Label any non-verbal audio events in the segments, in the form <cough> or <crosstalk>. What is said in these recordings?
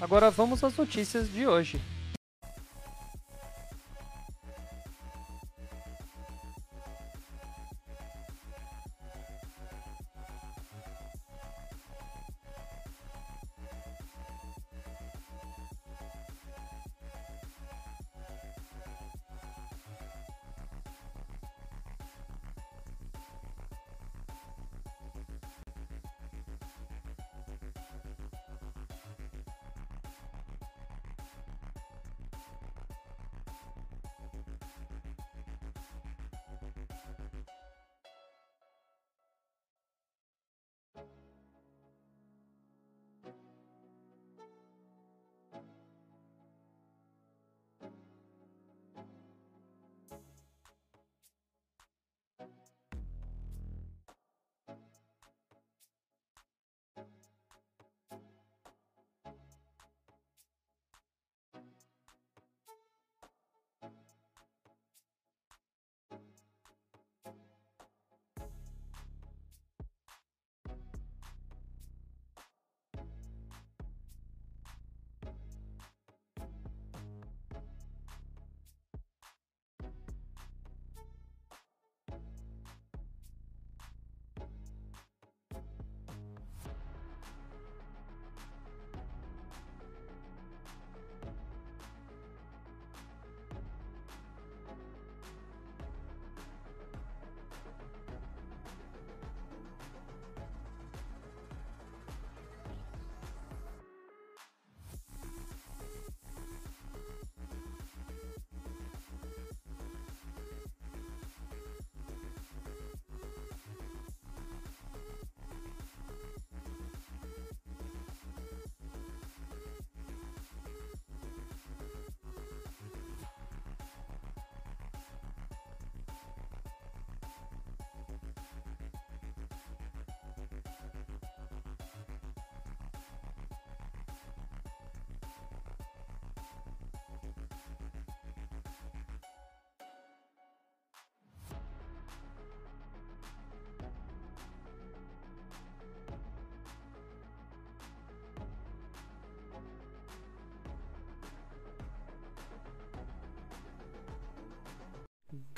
Agora vamos às notícias de hoje.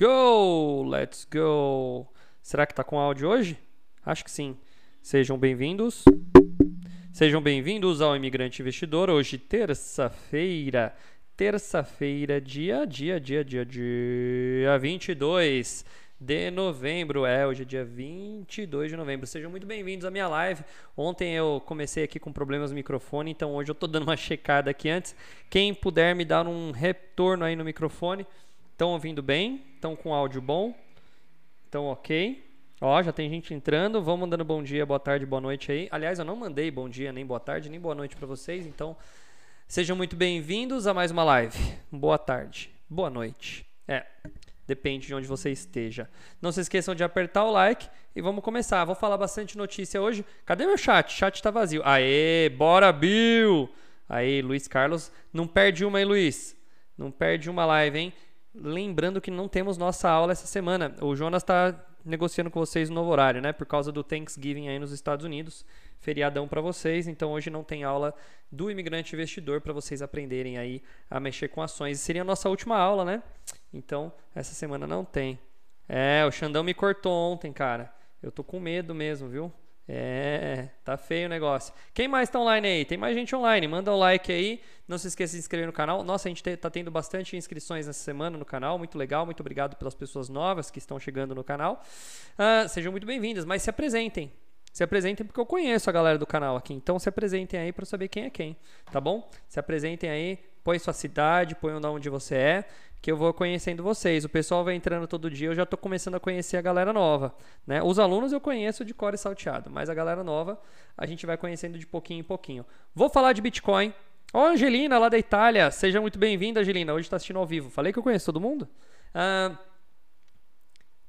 Go! Let's go! Será que tá com áudio hoje? Acho que sim. Sejam bem-vindos. Sejam bem-vindos ao Imigrante Investidor. Hoje, terça-feira. Terça-feira, dia, dia, dia, dia, dia 22 de novembro. É, hoje é dia 22 de novembro. Sejam muito bem-vindos à minha live. Ontem eu comecei aqui com problemas no microfone, então hoje eu tô dando uma checada aqui antes. Quem puder me dar um retorno aí no microfone. Estão ouvindo bem? Estão com áudio bom? Então, ok. Ó, já tem gente entrando. Vão mandando bom dia, boa tarde, boa noite aí. Aliás, eu não mandei bom dia, nem boa tarde, nem boa noite para vocês. Então, sejam muito bem-vindos a mais uma live. Boa tarde, boa noite. É, depende de onde você esteja. Não se esqueçam de apertar o like e vamos começar. Vou falar bastante notícia hoje. Cadê meu chat? Chat tá vazio. Aê, bora, Bill! Aí, Luiz Carlos. Não perde uma aí, Luiz. Não perde uma live, hein? Lembrando que não temos nossa aula essa semana. O Jonas está negociando com vocês um novo horário, né? Por causa do Thanksgiving aí nos Estados Unidos. Feriadão para vocês. Então hoje não tem aula do imigrante investidor para vocês aprenderem aí a mexer com ações. Seria a nossa última aula, né? Então essa semana não tem. É, o Xandão me cortou ontem, cara. Eu tô com medo mesmo, viu? É, tá feio o negócio. Quem mais tá online aí? Tem mais gente online. Manda o um like aí. Não se esqueça de se inscrever no canal. Nossa, a gente tá tendo bastante inscrições nessa semana no canal. Muito legal. Muito obrigado pelas pessoas novas que estão chegando no canal. Uh, sejam muito bem-vindas, mas se apresentem. Se apresentem porque eu conheço a galera do canal aqui. Então se apresentem aí para saber quem é quem, tá bom? Se apresentem aí, põe sua cidade, põe onde você é que eu vou conhecendo vocês. O pessoal vai entrando todo dia, eu já estou começando a conhecer a galera nova. Né? Os alunos eu conheço de core salteado, mas a galera nova a gente vai conhecendo de pouquinho em pouquinho. Vou falar de Bitcoin, Ó, Angelina, lá da Itália. Seja muito bem-vinda, Angelina. Hoje está assistindo ao vivo. Falei que eu conheço todo mundo? Ah,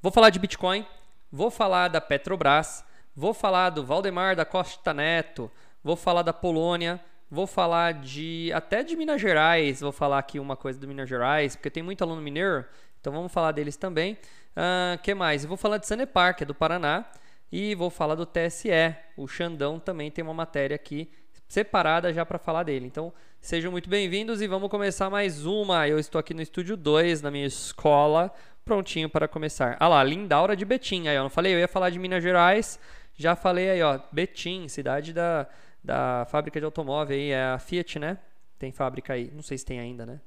vou falar de Bitcoin. Vou falar da Petrobras. Vou falar do Valdemar da Costa Neto. Vou falar da Polônia. Vou falar de até de Minas Gerais. Vou falar aqui uma coisa do Minas Gerais, porque tem muito aluno mineiro. Então vamos falar deles também. Uh, que mais? Eu vou falar de Sanepar, que é do Paraná. E vou falar do TSE. O Xandão também tem uma matéria aqui separada já para falar dele. Então, sejam muito bem-vindos e vamos começar mais uma. Eu estou aqui no estúdio 2, na minha escola, prontinho para começar. Ah lá, Lindaura de Betim. Aí, eu não falei, eu ia falar de Minas Gerais, já falei aí, ó, Betim, cidade da, da fábrica de automóvel aí, é a Fiat, né? Tem fábrica aí, não sei se tem ainda, né?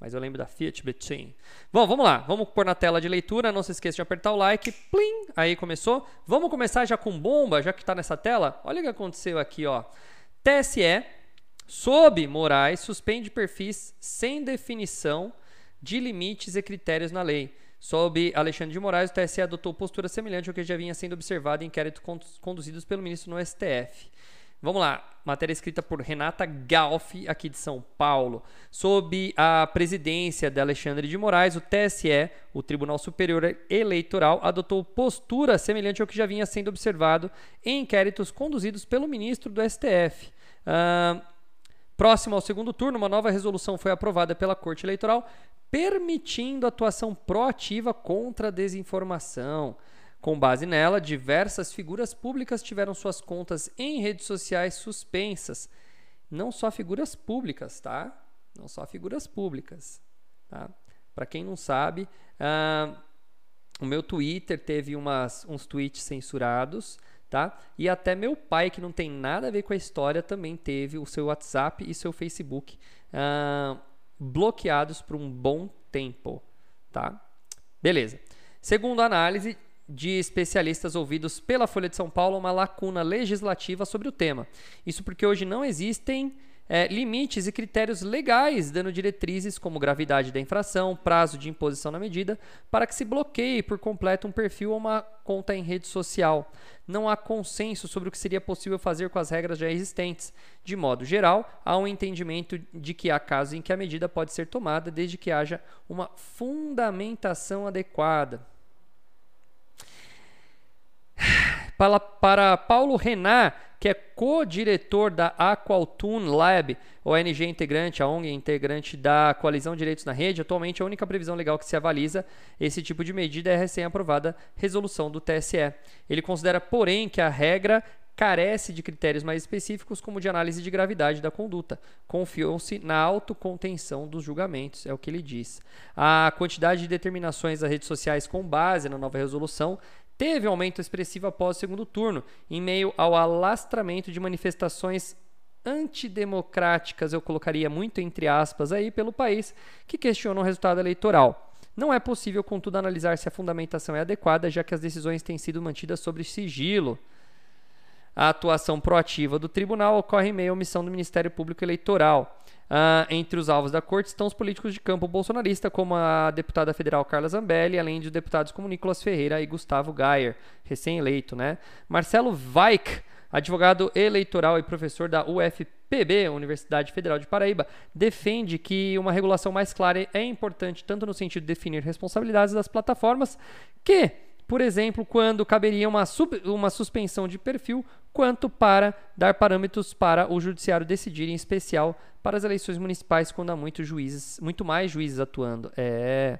Mas eu lembro da Fiat Betim. Bom, vamos lá. Vamos pôr na tela de leitura. Não se esqueça de apertar o like. Plim! Aí começou. Vamos começar já com bomba, já que está nessa tela. Olha o que aconteceu aqui, ó. TSE, sob Moraes, suspende perfis sem definição de limites e critérios na lei. Sob Alexandre de Moraes, o TSE adotou postura semelhante ao que já vinha sendo observado em inquéritos conduzidos pelo ministro no STF. Vamos lá, matéria escrita por Renata Galfi, aqui de São Paulo. Sob a presidência de Alexandre de Moraes, o TSE, o Tribunal Superior Eleitoral, adotou postura semelhante ao que já vinha sendo observado em inquéritos conduzidos pelo ministro do STF. Próximo ao segundo turno, uma nova resolução foi aprovada pela Corte Eleitoral, permitindo atuação proativa contra a desinformação. Com base nela, diversas figuras públicas tiveram suas contas em redes sociais suspensas. Não só figuras públicas, tá? Não só figuras públicas. Tá? Para quem não sabe, uh, o meu Twitter teve umas, uns tweets censurados, tá? E até meu pai, que não tem nada a ver com a história, também teve o seu WhatsApp e seu Facebook uh, bloqueados por um bom tempo, tá? Beleza. Segundo a análise, de especialistas ouvidos pela Folha de São Paulo uma lacuna legislativa sobre o tema. Isso porque hoje não existem é, limites e critérios legais dando diretrizes como gravidade da infração, prazo de imposição na medida, para que se bloqueie por completo um perfil ou uma conta em rede social. Não há consenso sobre o que seria possível fazer com as regras já existentes. De modo geral, há um entendimento de que há casos em que a medida pode ser tomada desde que haja uma fundamentação adequada. Para, para Paulo Renan, que é co-diretor da Aqualtune Lab, ONG integrante, a ONG integrante da Coalizão Direitos na Rede, atualmente a única previsão legal que se avaliza esse tipo de medida é a recém-aprovada resolução do TSE. Ele considera, porém, que a regra carece de critérios mais específicos, como de análise de gravidade da conduta. Confiou-se na autocontenção dos julgamentos, é o que ele diz. A quantidade de determinações das redes sociais com base na nova resolução teve um aumento expressivo após o segundo turno, em meio ao alastramento de manifestações antidemocráticas, eu colocaria muito entre aspas aí, pelo país, que questionam o resultado eleitoral. Não é possível, contudo, analisar se a fundamentação é adequada, já que as decisões têm sido mantidas sob sigilo. A atuação proativa do tribunal ocorre em meio à omissão do Ministério Público Eleitoral. Uh, entre os alvos da corte estão os políticos de campo bolsonarista, como a deputada federal Carla Zambelli, além de deputados como Nicolas Ferreira e Gustavo Gayer, recém-eleito. Né? Marcelo Weich, advogado eleitoral e professor da UFPB, Universidade Federal de Paraíba, defende que uma regulação mais clara é importante tanto no sentido de definir responsabilidades das plataformas que por exemplo, quando caberia uma, sub, uma suspensão de perfil, quanto para dar parâmetros para o judiciário decidir, em especial para as eleições municipais, quando há muito juízes, muito mais juízes atuando. É.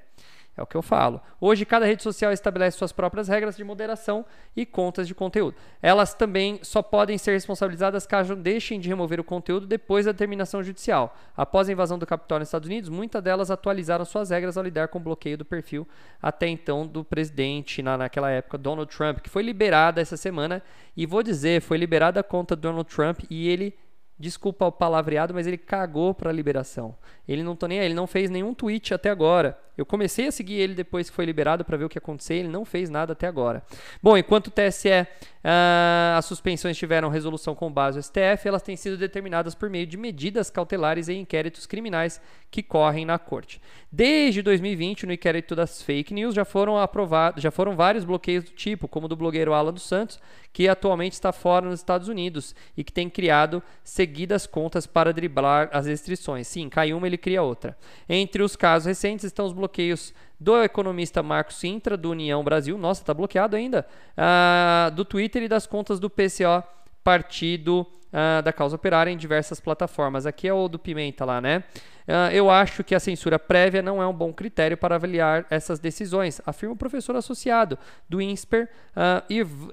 É o que eu falo. Hoje, cada rede social estabelece suas próprias regras de moderação e contas de conteúdo. Elas também só podem ser responsabilizadas caso deixem de remover o conteúdo depois da determinação judicial. Após a invasão do Capitólio nos Estados Unidos, muitas delas atualizaram suas regras ao lidar com o bloqueio do perfil até então do presidente, na, naquela época, Donald Trump, que foi liberada essa semana. E vou dizer, foi liberada a conta do Donald Trump e ele desculpa o palavreado, mas ele cagou para a liberação. Ele não tô nem ele não fez nenhum tweet até agora. Eu comecei a seguir ele depois que foi liberado para ver o que aconteceu. Ele não fez nada até agora. Bom, enquanto o TSE, ah, as suspensões tiveram resolução com base no STF, elas têm sido determinadas por meio de medidas cautelares e inquéritos criminais que correm na corte. Desde 2020, no inquérito das fake news, já foram aprovados, já foram vários bloqueios do tipo, como do blogueiro Alan dos Santos, que atualmente está fora nos Estados Unidos e que tem criado seguidas contas para driblar as restrições. Sim, cai uma, ele cria outra. Entre os casos recentes estão os bloqueios do economista Marcos Sintra, do União Brasil, nossa, está bloqueado ainda, uh, do Twitter e das contas do PCO, partido uh, da causa operária, em diversas plataformas. Aqui é o do Pimenta lá, né? Uh, eu acho que a censura prévia não é um bom critério para avaliar essas decisões, afirma o professor associado do INSPER,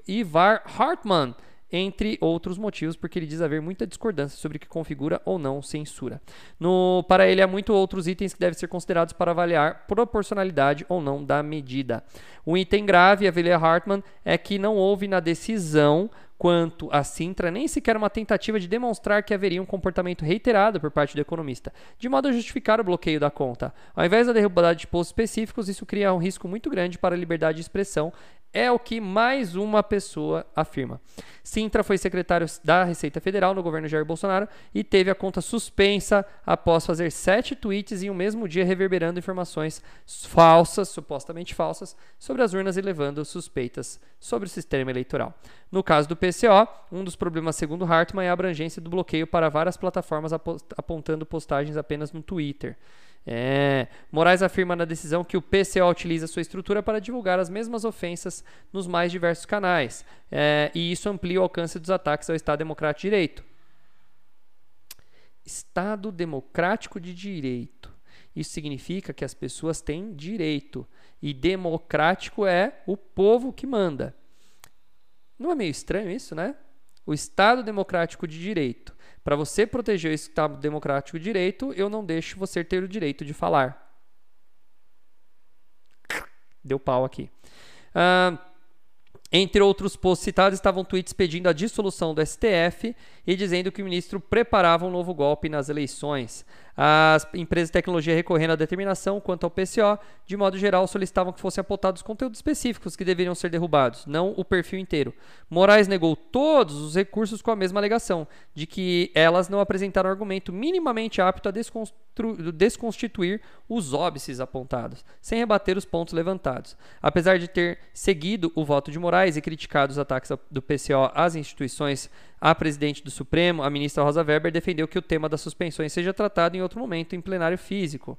Ivar Hartmann entre outros motivos, porque ele diz haver muita discordância sobre o que configura ou não censura. No, para ele, há muitos outros itens que devem ser considerados para avaliar proporcionalidade ou não da medida. O item grave, a Hartmann, é que não houve na decisão quanto a Sintra nem sequer uma tentativa de demonstrar que haveria um comportamento reiterado por parte do economista, de modo a justificar o bloqueio da conta. Ao invés da derrubada de postos específicos, isso cria um risco muito grande para a liberdade de expressão é o que mais uma pessoa afirma. Sintra foi secretário da Receita Federal no governo Jair Bolsonaro e teve a conta suspensa após fazer sete tweets em um mesmo dia reverberando informações falsas, supostamente falsas, sobre as urnas e levando suspeitas sobre o sistema eleitoral. No caso do PCO, um dos problemas, segundo Hartmann, é a abrangência do bloqueio para várias plataformas apontando postagens apenas no Twitter. É. Moraes afirma na decisão que o PCO utiliza sua estrutura para divulgar as mesmas ofensas nos mais diversos canais, é, e isso amplia o alcance dos ataques ao Estado Democrático de Direito. Estado Democrático de Direito. Isso significa que as pessoas têm direito, e democrático é o povo que manda. Não é meio estranho isso, né? O Estado Democrático de Direito para você proteger o Estado democrático de direito, eu não deixo você ter o direito de falar. Deu pau aqui. Entre outros posts citados estavam tweets pedindo a dissolução do STF e dizendo que o ministro preparava um novo golpe nas eleições. As empresas de tecnologia recorrendo à determinação quanto ao PCO, de modo geral, solicitavam que fossem apontados conteúdos específicos que deveriam ser derrubados, não o perfil inteiro. Moraes negou todos os recursos com a mesma alegação, de que elas não apresentaram argumento minimamente apto a desconstituir os óbices apontados, sem rebater os pontos levantados. Apesar de ter seguido o voto de Moraes e criticado os ataques do PCO às instituições a presidente do Supremo, a ministra Rosa Weber, defendeu que o tema das suspensões seja tratado em outro momento em plenário físico.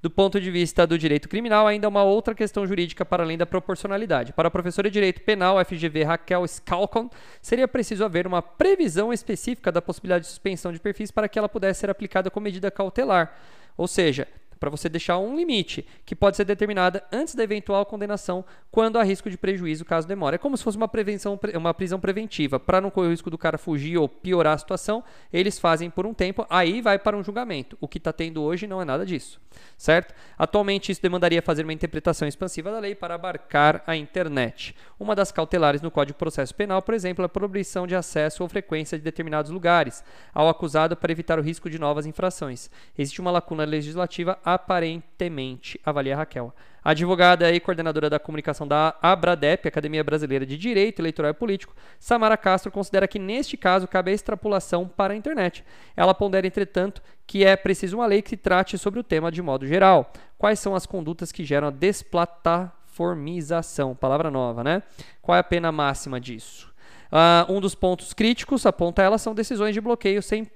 Do ponto de vista do direito criminal, ainda há uma outra questão jurídica para além da proporcionalidade. Para a professora de direito penal FGV Raquel Scalcon, seria preciso haver uma previsão específica da possibilidade de suspensão de perfis para que ela pudesse ser aplicada com medida cautelar. Ou seja, para você deixar um limite que pode ser determinada antes da eventual condenação, quando há risco de prejuízo caso demore. É como se fosse uma prevenção, uma prisão preventiva. Para não correr o risco do cara fugir ou piorar a situação, eles fazem por um tempo, aí vai para um julgamento. O que está tendo hoje não é nada disso, certo? Atualmente isso demandaria fazer uma interpretação expansiva da lei para abarcar a internet. Uma das cautelares no Código de Processo Penal, por exemplo, é a proibição de acesso ou frequência de determinados lugares ao acusado para evitar o risco de novas infrações. Existe uma lacuna legislativa aparentemente, avalia Raquel. A advogada e coordenadora da comunicação da Abradep, Academia Brasileira de Direito Eleitoral e Político, Samara Castro, considera que neste caso cabe a extrapolação para a internet. Ela pondera, entretanto, que é preciso uma lei que trate sobre o tema de modo geral. Quais são as condutas que geram a desplataformização? Palavra nova, né? Qual é a pena máxima disso? Uh, um dos pontos críticos, aponta ela, são decisões de bloqueio sem,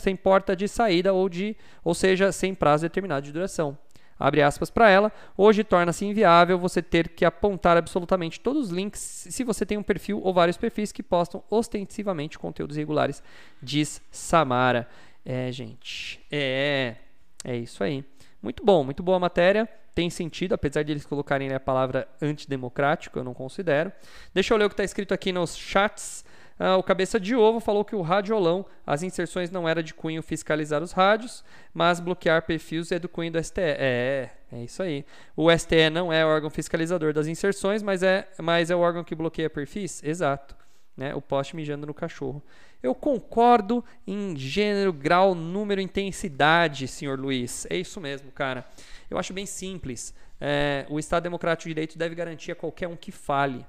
sem porta de saída ou, de, ou seja, sem prazo determinado de duração. Abre aspas para ela. Hoje torna-se inviável você ter que apontar absolutamente todos os links se você tem um perfil ou vários perfis que postam ostensivamente conteúdos irregulares, diz Samara. É, gente. É, é isso aí. Muito bom, muito boa matéria tem sentido, apesar de eles colocarem a palavra antidemocrático, eu não considero. Deixa eu ler o que está escrito aqui nos chats. Ah, o Cabeça de Ovo falou que o radiolão, as inserções não era de cunho fiscalizar os rádios, mas bloquear perfis é do cunho do STE. É, é isso aí. O STE não é órgão fiscalizador das inserções, mas é, mas é o órgão que bloqueia perfis? Exato. Né? O poste mijando no cachorro. Eu concordo em gênero, grau, número, intensidade, senhor Luiz. É isso mesmo, cara. Eu acho bem simples. É, o Estado Democrático de Direito deve garantir a qualquer um que fale.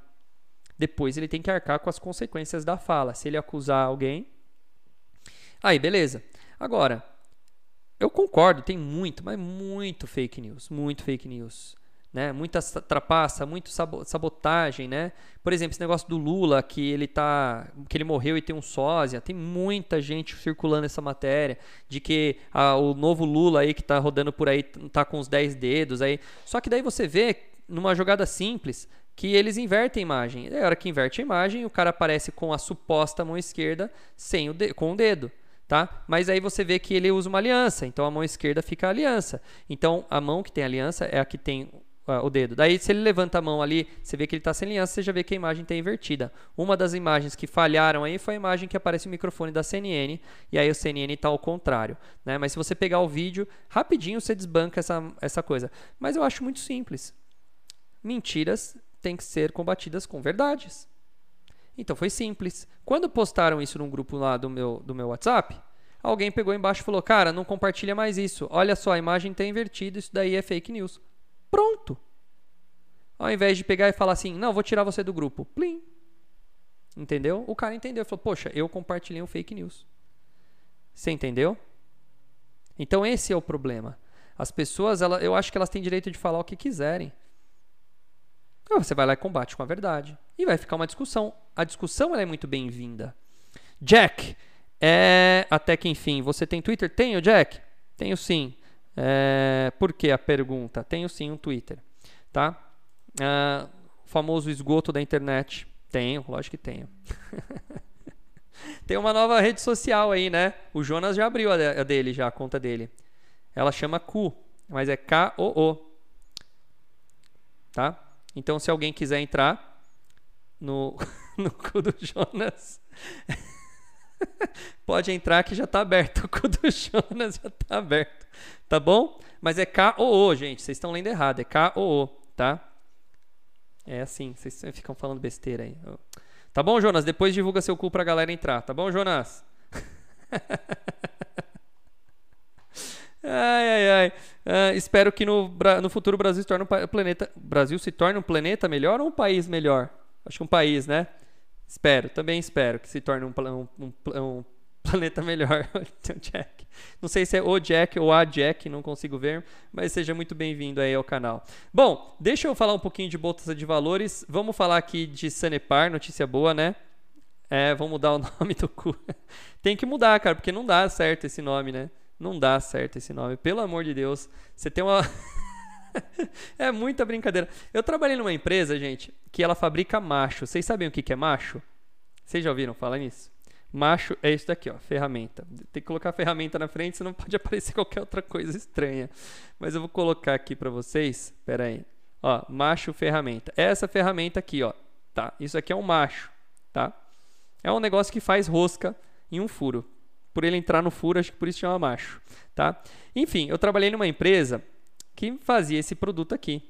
Depois ele tem que arcar com as consequências da fala. Se ele acusar alguém, aí beleza. Agora, eu concordo, tem muito, mas muito fake news, muito fake news né? Muita trapaça, muito sabotagem, né? Por exemplo, esse negócio do Lula que ele tá, que ele morreu e tem um sósia, tem muita gente circulando essa matéria de que ah, o novo Lula aí que tá rodando por aí tá com os 10 dedos aí. Só que daí você vê numa jogada simples que eles invertem a imagem. É a hora que inverte a imagem, o cara aparece com a suposta mão esquerda sem o com o dedo. Tá? Mas aí você vê que ele usa uma aliança, então a mão esquerda fica a aliança. Então a mão que tem aliança é a que tem o dedo. Daí, se ele levanta a mão ali, você vê que ele está sem aliança, você já vê que a imagem está invertida. Uma das imagens que falharam aí foi a imagem que aparece o microfone da CNN, e aí o CNN está ao contrário. Né? Mas se você pegar o vídeo, rapidinho você desbanca essa, essa coisa. Mas eu acho muito simples. Mentiras têm que ser combatidas com verdades. Então foi simples. Quando postaram isso num grupo lá do meu, do meu WhatsApp, alguém pegou embaixo e falou: Cara, não compartilha mais isso. Olha só, a imagem está invertida, isso daí é fake news. Pronto. Ao invés de pegar e falar assim, não, vou tirar você do grupo. Plim. Entendeu? O cara entendeu. Falou, poxa, eu compartilhei um fake news. Você entendeu? Então esse é o problema. As pessoas, ela, eu acho que elas têm direito de falar o que quiserem. Você vai lá e combate com a verdade. E vai ficar uma discussão. A discussão é muito bem-vinda. Jack, é, até que enfim, você tem Twitter? Tenho, Jack? Tenho sim. É, por que a pergunta? Tenho sim um Twitter, tá? Ah, famoso esgoto da internet. Tenho, lógico que tenho. <laughs> Tem uma nova rede social aí, né? O Jonas já abriu a dele, já a conta dele. Ela chama Q, mas é K-O-O. Tá? Então, se alguém quiser entrar no, <laughs> no cu do Jonas, <laughs> pode entrar que já está aberto. <laughs> O cu do Jonas já está aberto tá bom? Mas é K-O-O, gente. Vocês estão lendo errado. É K-O-O, tá? É assim. Vocês ficam falando besteira aí. Tá bom, Jonas? Depois divulga seu cu pra galera entrar. Tá bom, Jonas? <laughs> ai, ai, ai. Uh, espero que no, no futuro o Brasil se torne um planeta. Brasil se torne um planeta melhor ou um país melhor? Acho que um país, né? Espero, também espero que se torne um, um, um, um <laughs> planeta melhor. <laughs> Jack. Não sei se é o Jack ou a Jack, não consigo ver, mas seja muito bem-vindo aí ao canal. Bom, deixa eu falar um pouquinho de bolsa de valores. Vamos falar aqui de Sanepar, notícia boa, né? É, vamos mudar o <laughs> nome do cu. Tem que mudar, cara, porque não dá certo esse nome, né? Não dá certo esse nome. Pelo amor de Deus. Você tem uma. <laughs> é muita brincadeira. Eu trabalhei numa empresa, gente, que ela fabrica macho. Vocês sabem o que é macho? Vocês já ouviram falar nisso? Macho é isso daqui, ó, ferramenta. Tem que colocar ferramenta na frente, senão <laughs> pode aparecer qualquer outra coisa estranha. Mas eu vou colocar aqui para vocês, espera aí. Ó, macho ferramenta. Essa ferramenta aqui, ó, tá? Isso aqui é um macho, tá? É um negócio que faz rosca em um furo. Por ele entrar no furo, acho que por isso chama macho, tá? Enfim, eu trabalhei numa empresa que fazia esse produto aqui.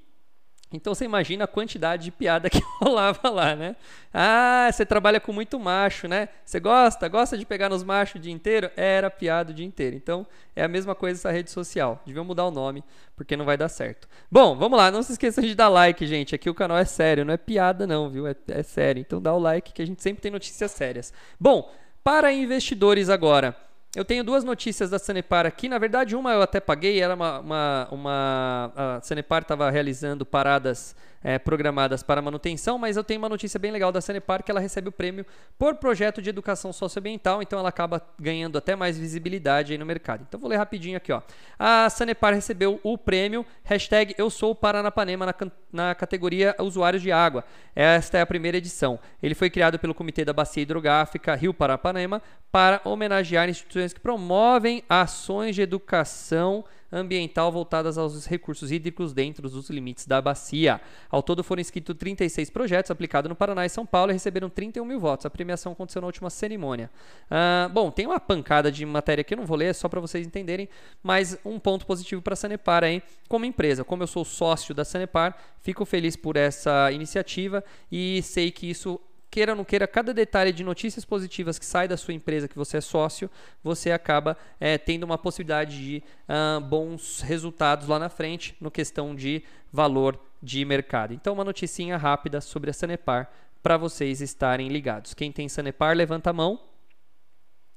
Então você imagina a quantidade de piada <laughs> que rolava lá, né? Ah, você trabalha com muito macho, né? Você gosta? Gosta de pegar nos machos o dia inteiro? Era piada o dia inteiro. Então é a mesma coisa essa rede social. Deviam mudar o nome, porque não vai dar certo. Bom, vamos lá. Não se esqueçam de dar like, gente. Aqui o canal é sério, não é piada, não, viu? É, é sério. Então dá o like que a gente sempre tem notícias sérias. Bom, para investidores agora. Eu tenho duas notícias da Sanepar aqui. Na verdade, uma eu até paguei. Era uma. uma, uma a Sanepar estava realizando paradas é, programadas para manutenção, mas eu tenho uma notícia bem legal da Sanepar que ela recebe o prêmio por projeto de educação socioambiental, então ela acaba ganhando até mais visibilidade aí no mercado. Então vou ler rapidinho aqui, ó. A Sanepar recebeu o prêmio hashtag Eu Sou Paranapanema na, na categoria Usuários de Água. Esta é a primeira edição. Ele foi criado pelo Comitê da Bacia Hidrográfica Rio Paranapanema para homenagear instituições que promovem ações de educação ambiental voltadas aos recursos hídricos dentro dos limites da bacia. Ao todo foram inscritos 36 projetos aplicados no Paraná e São Paulo e receberam 31 mil votos. A premiação aconteceu na última cerimônia. Uh, bom, tem uma pancada de matéria que eu não vou ler, só para vocês entenderem, mas um ponto positivo para a Sanepar aí, como empresa. Como eu sou sócio da Sanepar, fico feliz por essa iniciativa e sei que isso queira ou não queira, cada detalhe de notícias positivas que sai da sua empresa, que você é sócio, você acaba é, tendo uma possibilidade de uh, bons resultados lá na frente no questão de valor de mercado. Então, uma noticinha rápida sobre a Sanepar para vocês estarem ligados. Quem tem Sanepar, levanta a mão.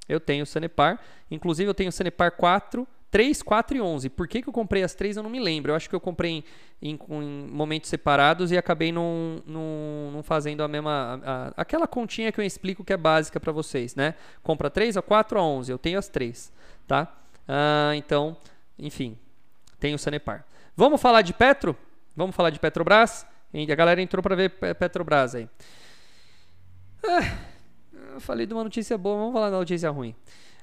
Eu tenho Sanepar. Inclusive, eu tenho Sanepar 4, 3, 4 e 11. Por que, que eu comprei as três? Eu não me lembro. Eu acho que eu comprei em, em, em momentos separados e acabei não, fazendo a mesma. A, a, aquela continha que eu explico que é básica para vocês, né? Compra 3, a 4, a 11. Eu tenho as três, tá? Ah, então, enfim, tenho Sanepar. Vamos falar de Petro? Vamos falar de Petrobras? A galera entrou para ver Petrobras aí. Ah, eu falei de uma notícia boa, vamos falar da notícia ruim.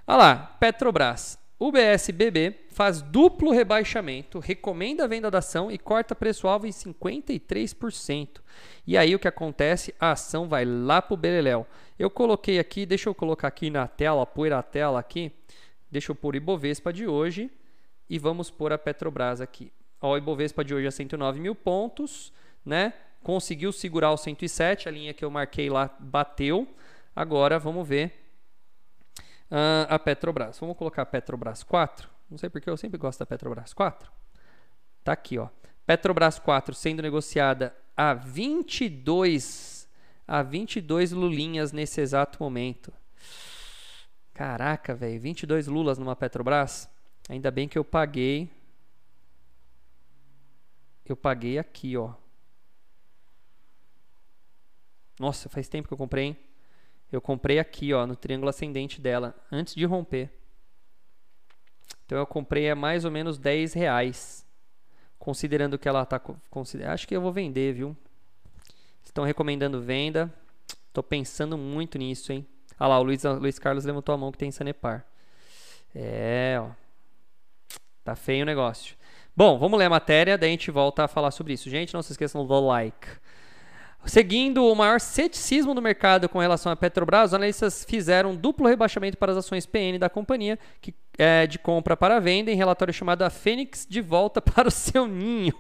Olha lá, Petrobras. O BSBB faz duplo rebaixamento, recomenda a venda da ação e corta preço-alvo em 53%. E aí o que acontece? A ação vai lá para o Beleléu. Eu coloquei aqui, deixa eu colocar aqui na tela, pôr a tela aqui. Deixa eu pôr Ibovespa de hoje e vamos pôr a Petrobras aqui. Ó, o Ibovespa de hoje é 109 mil pontos, né? Conseguiu segurar o 107, a linha que eu marquei lá bateu. Agora vamos ver uh, a Petrobras. Vamos colocar a Petrobras 4. Não sei porque eu sempre gosto da Petrobras 4. Tá aqui, ó. Petrobras 4 sendo negociada a 22 a 22 lulinhas nesse exato momento. Caraca, velho, 22 lulas numa Petrobras. Ainda bem que eu paguei eu paguei aqui, ó. Nossa, faz tempo que eu comprei, hein? Eu comprei aqui, ó, no triângulo ascendente dela, antes de romper. Então eu comprei a mais ou menos 10 reais. Considerando que ela tá. Acho que eu vou vender, viu? Estão recomendando venda. Tô pensando muito nisso, hein? Ah lá, o Luiz, Luiz Carlos levantou a mão que tem Sanepar. É, ó. Tá feio o negócio. Bom, vamos ler a matéria, daí a gente volta a falar sobre isso. Gente, não se esqueçam do like. Seguindo o maior ceticismo do mercado com relação à Petrobras, os analistas fizeram um duplo rebaixamento para as ações PN da companhia, que é de compra para venda, em relatório chamado A Fênix de volta <laughs> para o seu ninho.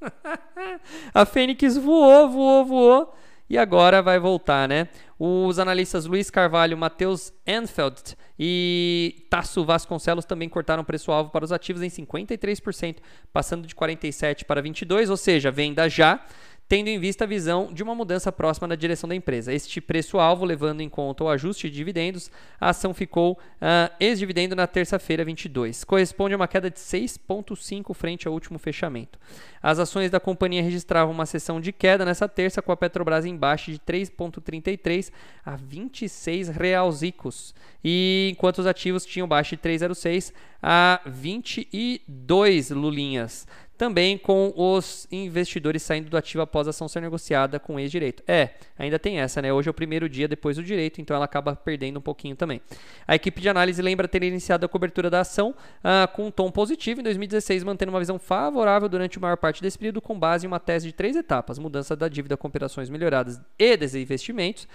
<laughs> a Fênix voou, voou, voou e agora vai voltar, né? Os analistas Luiz Carvalho, Matheus Enfeld e Tasso Vasconcelos também cortaram o preço-alvo para os ativos em 53%, passando de 47 para 22, ou seja, venda já tendo em vista a visão de uma mudança próxima na direção da empresa. Este preço-alvo, levando em conta o ajuste de dividendos, a ação ficou uh, ex-dividendo na terça-feira 22. Corresponde a uma queda de 6,5 frente ao último fechamento. As ações da companhia registravam uma sessão de queda nessa terça, com a Petrobras em baixa de 3,33 a 26 realzicos, e enquanto os ativos tinham baixa de 3,06 a 22 lulinhas também com os investidores saindo do ativo após a ação ser negociada com ex-direito. É, ainda tem essa, né? Hoje é o primeiro dia depois do direito, então ela acaba perdendo um pouquinho também. A equipe de análise lembra ter iniciado a cobertura da ação uh, com um tom positivo em 2016, mantendo uma visão favorável durante a maior parte desse período, com base em uma tese de três etapas: mudança da dívida com operações melhoradas e desinvestimentos,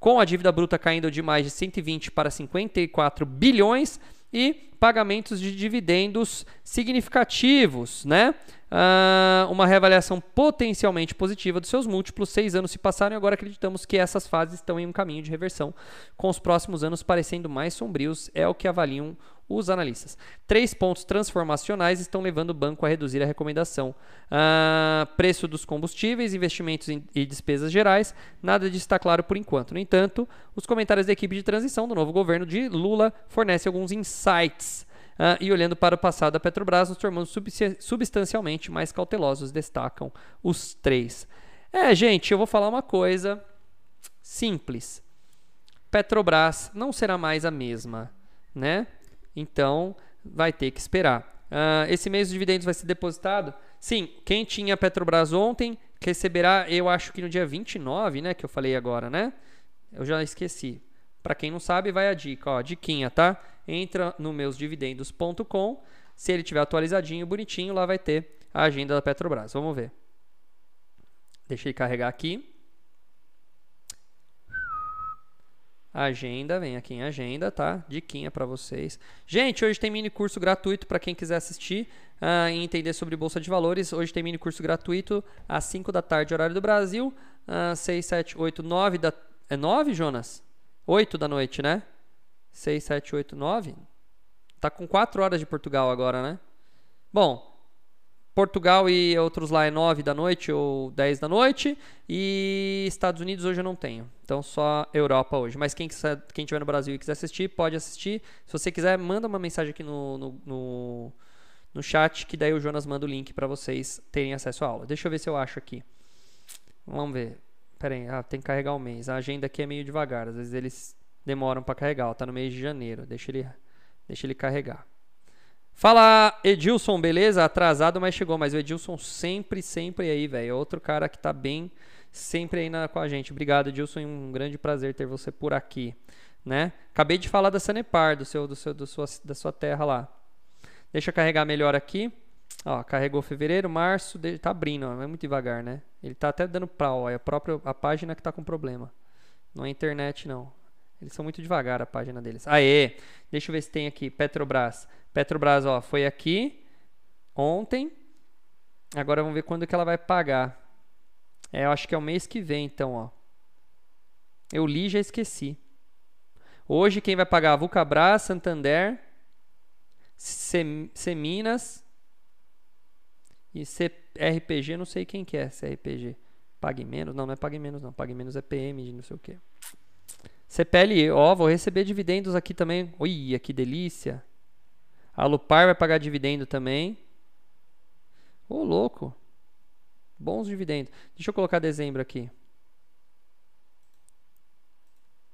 com a dívida bruta caindo de mais de 120 para 54 bilhões e pagamentos de dividendos significativos, né? Uh, uma reavaliação potencialmente positiva dos seus múltiplos. Seis anos se passaram e agora acreditamos que essas fases estão em um caminho de reversão, com os próximos anos parecendo mais sombrios, é o que avaliam os analistas. Três pontos transformacionais estão levando o banco a reduzir a recomendação. Uh, preço dos combustíveis, investimentos e despesas gerais, nada disso está claro por enquanto. No entanto, os comentários da equipe de transição do novo governo de Lula fornecem alguns insights. Uh, e olhando para o passado da Petrobras, nos tornamos substancialmente mais cautelosos, destacam os três. É, gente, eu vou falar uma coisa simples. Petrobras não será mais a mesma, né? Então, vai ter que esperar. Uh, esse mês os dividendos vai ser depositado? Sim, quem tinha Petrobras ontem receberá, eu acho que no dia 29, né, que eu falei agora, né? Eu já esqueci. Para quem não sabe, vai a dica, ó, diquinha, tá? Entra no meusdividendos.com. Se ele tiver atualizadinho, bonitinho, lá vai ter a agenda da Petrobras. Vamos ver. Deixa ele carregar aqui. Agenda, vem aqui em agenda, tá? Diquinha para vocês. Gente, hoje tem mini curso gratuito para quem quiser assistir uh, e entender sobre Bolsa de Valores. Hoje tem mini curso gratuito às 5 da tarde, horário do Brasil. Uh, 6, 7, 8, 9 da É 9, Jonas? 8 da noite, né? 6, 7, 8, 9. Tá com 4 horas de Portugal agora, né? Bom, Portugal e outros lá é 9 da noite ou 10 da noite. E Estados Unidos hoje eu não tenho. Então só Europa hoje. Mas quem, quiser, quem tiver no Brasil e quiser assistir, pode assistir. Se você quiser, manda uma mensagem aqui no, no, no, no chat, que daí o Jonas manda o link para vocês terem acesso à aula. Deixa eu ver se eu acho aqui. Vamos ver. Pera aí, ah, tem que carregar o mês. A agenda aqui é meio devagar. Às vezes eles demoram para carregar. Está no mês de janeiro. Deixa ele, deixa ele carregar. Fala, Edilson, beleza? Atrasado, mas chegou. Mas o Edilson sempre, sempre aí, velho. É outro cara que tá bem sempre aí na, com a gente. Obrigado, Edilson. Um grande prazer ter você por aqui. Né? Acabei de falar da Sanepar, do seu, do seu, do sua, da sua terra lá. Deixa eu carregar melhor aqui. Ó, carregou fevereiro, março, tá abrindo, ó, é muito devagar, né? Ele tá até dando pau, é a própria a página que tá com problema. Não é internet não. Eles são muito devagar a página deles. Aê! Deixa eu ver se tem aqui Petrobras. Petrobras, ó, foi aqui ontem. Agora vamos ver quando que ela vai pagar. É, eu acho que é o mês que vem, então, ó. Eu li já esqueci. Hoje quem vai pagar? Vulcabras, Santander, Seminas e CRPG, não sei quem que é CRPG. Pague menos? Não, não é pague menos não. Pague menos é PM de não sei o que. CPLE, ó, vou receber dividendos aqui também. Ui, que delícia. A Lupar vai pagar dividendo também. Ô, louco. Bons dividendos. Deixa eu colocar dezembro aqui.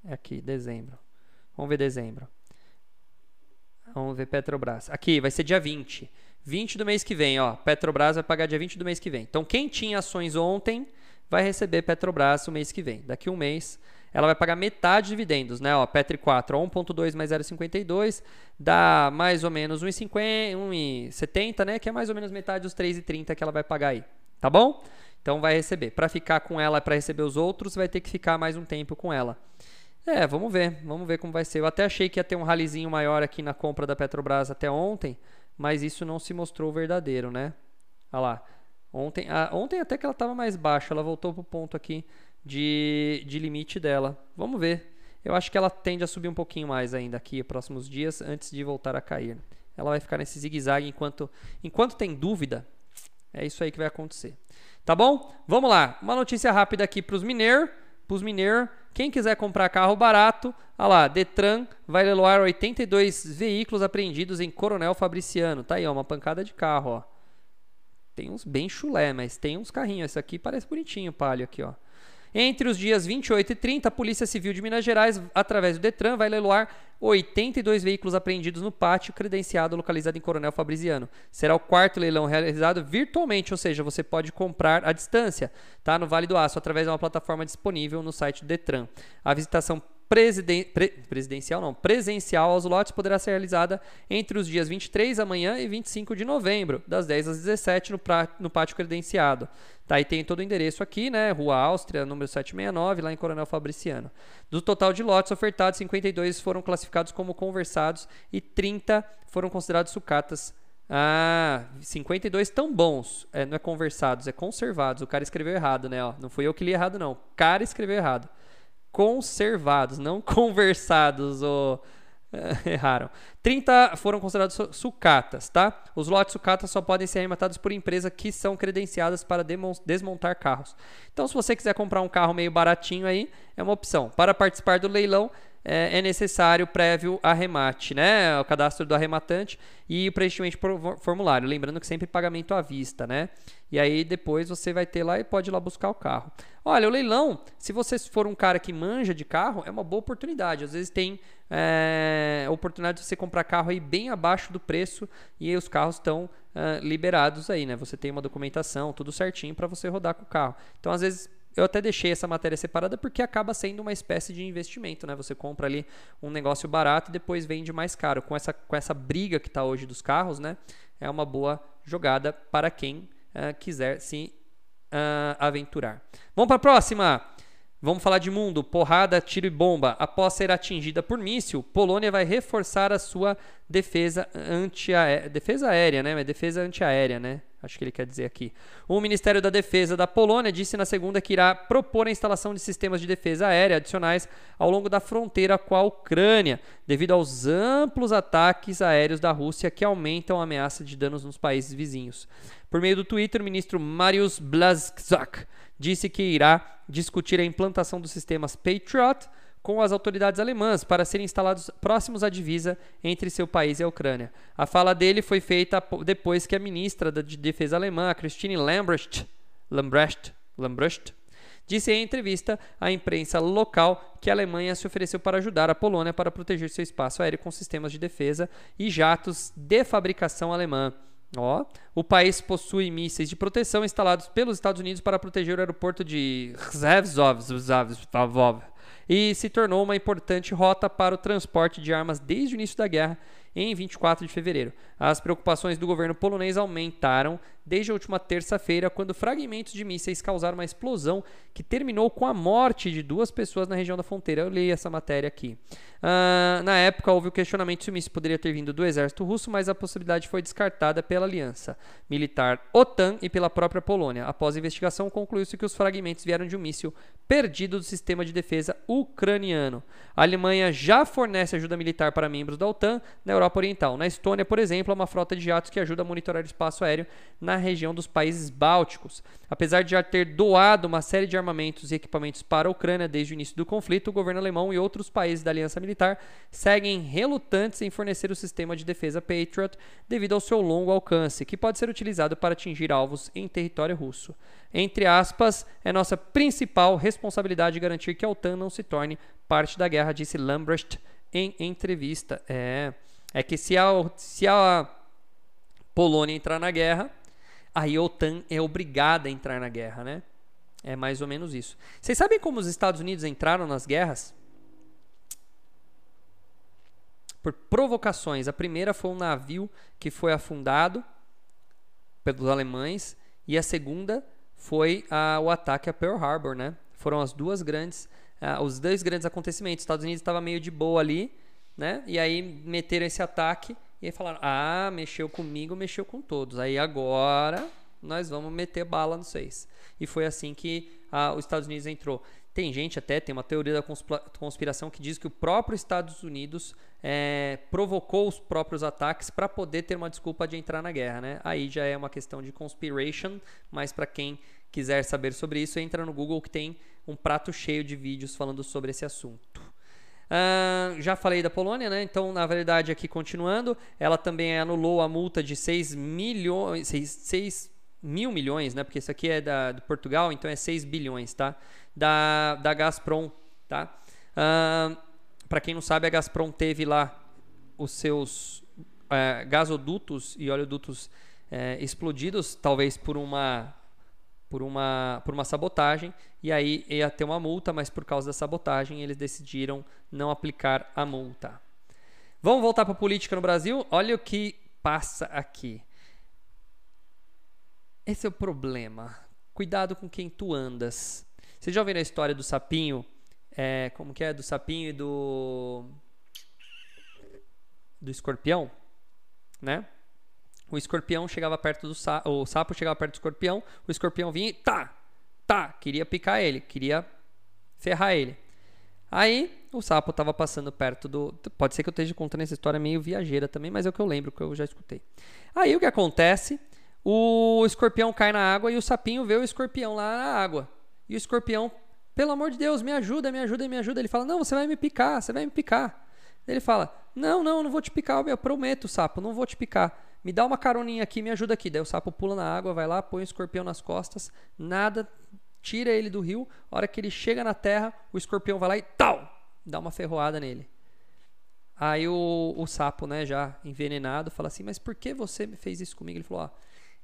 É aqui, dezembro. Vamos ver dezembro. Vamos ver Petrobras. Aqui, vai ser dia 20. 20 do mês que vem, ó. Petrobras vai pagar dia 20 do mês que vem. Então, quem tinha ações ontem vai receber Petrobras o mês que vem. Daqui um mês ela vai pagar metade de dividendos, né? Ó, Petri 4, 1.2 mais 0,52 dá mais ou menos 1,70, né? Que é mais ou menos metade dos 3,30 que ela vai pagar aí, tá bom? Então vai receber. Para ficar com ela, para receber os outros, vai ter que ficar mais um tempo com ela. É, vamos ver, vamos ver como vai ser. Eu até achei que ia ter um ralizinho maior aqui na compra da Petrobras até ontem, mas isso não se mostrou verdadeiro, né? Olha lá. Ontem, a, ontem até que ela estava mais baixa, ela voltou para o ponto aqui de, de limite dela. Vamos ver. Eu acho que ela tende a subir um pouquinho mais ainda aqui próximos dias antes de voltar a cair. Ela vai ficar nesse zigue-zague enquanto, enquanto tem dúvida. É isso aí que vai acontecer. Tá bom? Vamos lá. Uma notícia rápida aqui para os mineiros. Para os mineiros, quem quiser comprar carro barato, olha lá, Detran vai leiloar 82 veículos apreendidos em Coronel Fabriciano. Tá aí, ó, uma pancada de carro, ó. Tem uns bem chulé, mas tem uns carrinhos. Esse aqui parece bonitinho, palio aqui, ó. Entre os dias 28 e 30, a Polícia Civil de Minas Gerais, através do Detran, vai leiloar 82 veículos apreendidos no pátio credenciado localizado em Coronel Fabriciano. Será o quarto leilão realizado virtualmente, ou seja, você pode comprar à distância, tá? No Vale do Aço, através de uma plataforma disponível no site do Detran. A visitação presiden pre presidencial não, presencial aos lotes poderá ser realizada entre os dias 23 amanhã e 25 de novembro, das 10 às 17 no, no pátio credenciado. Tá, e tem todo o endereço aqui, né? Rua Áustria, número 769, lá em Coronel Fabriciano. Do total de lotes ofertados, 52 foram classificados como conversados e 30 foram considerados sucatas ah, 52 tão bons. É, não é conversados, é conservados. O cara escreveu errado, né? Ó, não fui eu que li errado, não. O cara escreveu errado conservados, não <laughs> conversados, ou <laughs> erraram. 30 foram considerados sucatas, tá? Os lotes sucatas só podem ser arrematados por empresas que são credenciadas para desmontar carros. Então, se você quiser comprar um carro meio baratinho aí, é uma opção. Para participar do leilão, é, é necessário prévio arremate, né? O cadastro do arrematante e o preenchimento por formulário. Lembrando que sempre pagamento à vista, né? E aí depois você vai ter lá e pode ir lá buscar o carro. Olha, o leilão, se você for um cara que manja de carro, é uma boa oportunidade. Às vezes tem é, oportunidade de você comprar carro aí bem abaixo do preço e os carros estão é, liberados aí, né? Você tem uma documentação, tudo certinho para você rodar com o carro. Então, às vezes eu até deixei essa matéria separada porque acaba sendo uma espécie de investimento, né? Você compra ali um negócio barato e depois vende mais caro. Com essa, com essa briga que está hoje dos carros, né? É uma boa jogada para quem uh, quiser se uh, aventurar. Vamos para a próxima. Vamos falar de mundo. Porrada, tiro e bomba. Após ser atingida por míssil, Polônia vai reforçar a sua defesa antiaérea. Defesa aérea, né? Mas defesa antiaérea, né? Acho que ele quer dizer aqui. O Ministério da Defesa da Polônia disse na segunda que irá propor a instalação de sistemas de defesa aérea adicionais ao longo da fronteira com a Ucrânia, devido aos amplos ataques aéreos da Rússia que aumentam a ameaça de danos nos países vizinhos. Por meio do Twitter, o ministro Mariusz Blaszczak disse que irá discutir a implantação dos sistemas Patriot com as autoridades alemãs para serem instalados próximos à divisa entre seu país e a Ucrânia. A fala dele foi feita depois que a ministra de Defesa alemã, Christine Lambrecht, Lambrecht, Lambrecht disse em entrevista à imprensa local que a Alemanha se ofereceu para ajudar a Polônia para proteger seu espaço aéreo com sistemas de defesa e jatos de fabricação alemã. O país possui mísseis de proteção instalados pelos Estados Unidos para proteger o aeroporto de Rzeszów e se tornou uma importante rota para o transporte de armas desde o início da guerra em 24 de fevereiro. As preocupações do governo polonês aumentaram desde a última terça-feira, quando fragmentos de mísseis causaram uma explosão que terminou com a morte de duas pessoas na região da fronteira. Eu li essa matéria aqui. Uh, na época, houve o questionamento se o míssil poderia ter vindo do exército russo, mas a possibilidade foi descartada pela aliança militar OTAN e pela própria Polônia. Após a investigação, concluiu-se que os fragmentos vieram de um míssil perdido do sistema de defesa ucraniano. A Alemanha já fornece ajuda militar para membros da OTAN na Europa Oriental. Na Estônia, por exemplo, há uma frota de jatos que ajuda a monitorar o espaço aéreo na região dos países bálticos. Apesar de já ter doado uma série de armamentos e equipamentos para a Ucrânia desde o início do conflito, o governo alemão e outros países da aliança militar seguem relutantes em fornecer o sistema de defesa Patriot devido ao seu longo alcance, que pode ser utilizado para atingir alvos em território russo. Entre aspas, é nossa principal responsabilidade garantir que a OTAN não se torne parte da guerra, disse Lambrecht em entrevista. É, é que se a, se a Polônia entrar na guerra, a OTAN é obrigada a entrar na guerra, né? É mais ou menos isso. Vocês sabem como os Estados Unidos entraram nas guerras? Por provocações. A primeira foi um navio que foi afundado pelos alemães e a segunda foi a, o ataque a Pearl Harbor, né? Foram as duas grandes, uh, os dois grandes acontecimentos. Os Estados Unidos estava meio de boa ali, né? E aí meteram esse ataque e aí falaram: ah, mexeu comigo, mexeu com todos. Aí agora nós vamos meter bala nos seis. E foi assim que ah, os Estados Unidos entrou. Tem gente até, tem uma teoria da conspiração que diz que o próprio Estados Unidos é, provocou os próprios ataques para poder ter uma desculpa de entrar na guerra, né? Aí já é uma questão de conspiration, mas para quem quiser saber sobre isso, entra no Google que tem um prato cheio de vídeos falando sobre esse assunto. Uh, já falei da Polônia, né? Então, na verdade, aqui continuando, ela também anulou a multa de 6 milhões, 6, 6 mil milhões, né? Porque isso aqui é da, de Portugal, então é 6 bilhões, tá? Da, da Gazprom, tá? Uh, Para quem não sabe, a Gazprom teve lá os seus uh, gasodutos e oleodutos uh, explodidos, talvez por uma por uma, por uma sabotagem, e aí ia ter uma multa, mas por causa da sabotagem eles decidiram não aplicar a multa. Vamos voltar para a política no Brasil? Olha o que passa aqui. Esse é o problema. Cuidado com quem tu andas. Você já ouviu a história do sapinho? É, como que é? Do sapinho e do. do escorpião? Né? O escorpião chegava perto do sapo, o sapo chegava perto do escorpião, o escorpião vinha e tá, tá, queria picar ele, queria ferrar ele. Aí o sapo estava passando perto do. Pode ser que eu esteja contando essa história meio viajeira também, mas é o que eu lembro, que eu já escutei. Aí o que acontece? O escorpião cai na água e o sapinho vê o escorpião lá na água. E o escorpião, pelo amor de Deus, me ajuda, me ajuda, me ajuda. Ele fala: Não, você vai me picar, você vai me picar. Ele fala: Não, não, não vou te picar, eu prometo, sapo, não vou te picar me dá uma caroninha aqui, me ajuda aqui. Daí o sapo pula na água, vai lá, põe o escorpião nas costas, nada, tira ele do rio. A hora que ele chega na terra, o escorpião vai lá e tal, dá uma ferroada nele. Aí o, o sapo, né, já envenenado, fala assim: Mas por que você fez isso comigo? Ele falou: ó,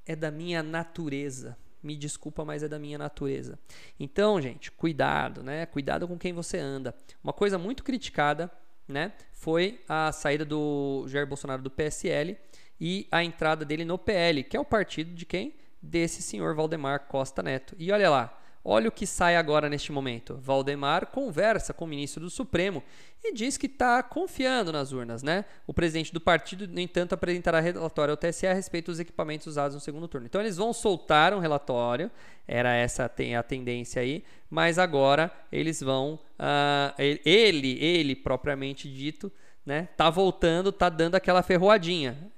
É da minha natureza. Me desculpa, mas é da minha natureza. Então, gente, cuidado, né? Cuidado com quem você anda. Uma coisa muito criticada, né, foi a saída do Jair Bolsonaro do PSL e a entrada dele no PL, que é o partido de quem? Desse senhor Valdemar Costa Neto. E olha lá, Olha o que sai agora neste momento. Valdemar conversa com o ministro do Supremo e diz que está confiando nas urnas, né? O presidente do partido, no entanto, apresentará relatório ao TSE a respeito dos equipamentos usados no segundo turno. Então eles vão soltar um relatório, era essa a tendência aí, mas agora eles vão, uh, ele, ele propriamente dito, né? Tá voltando, tá dando aquela ferroadinha.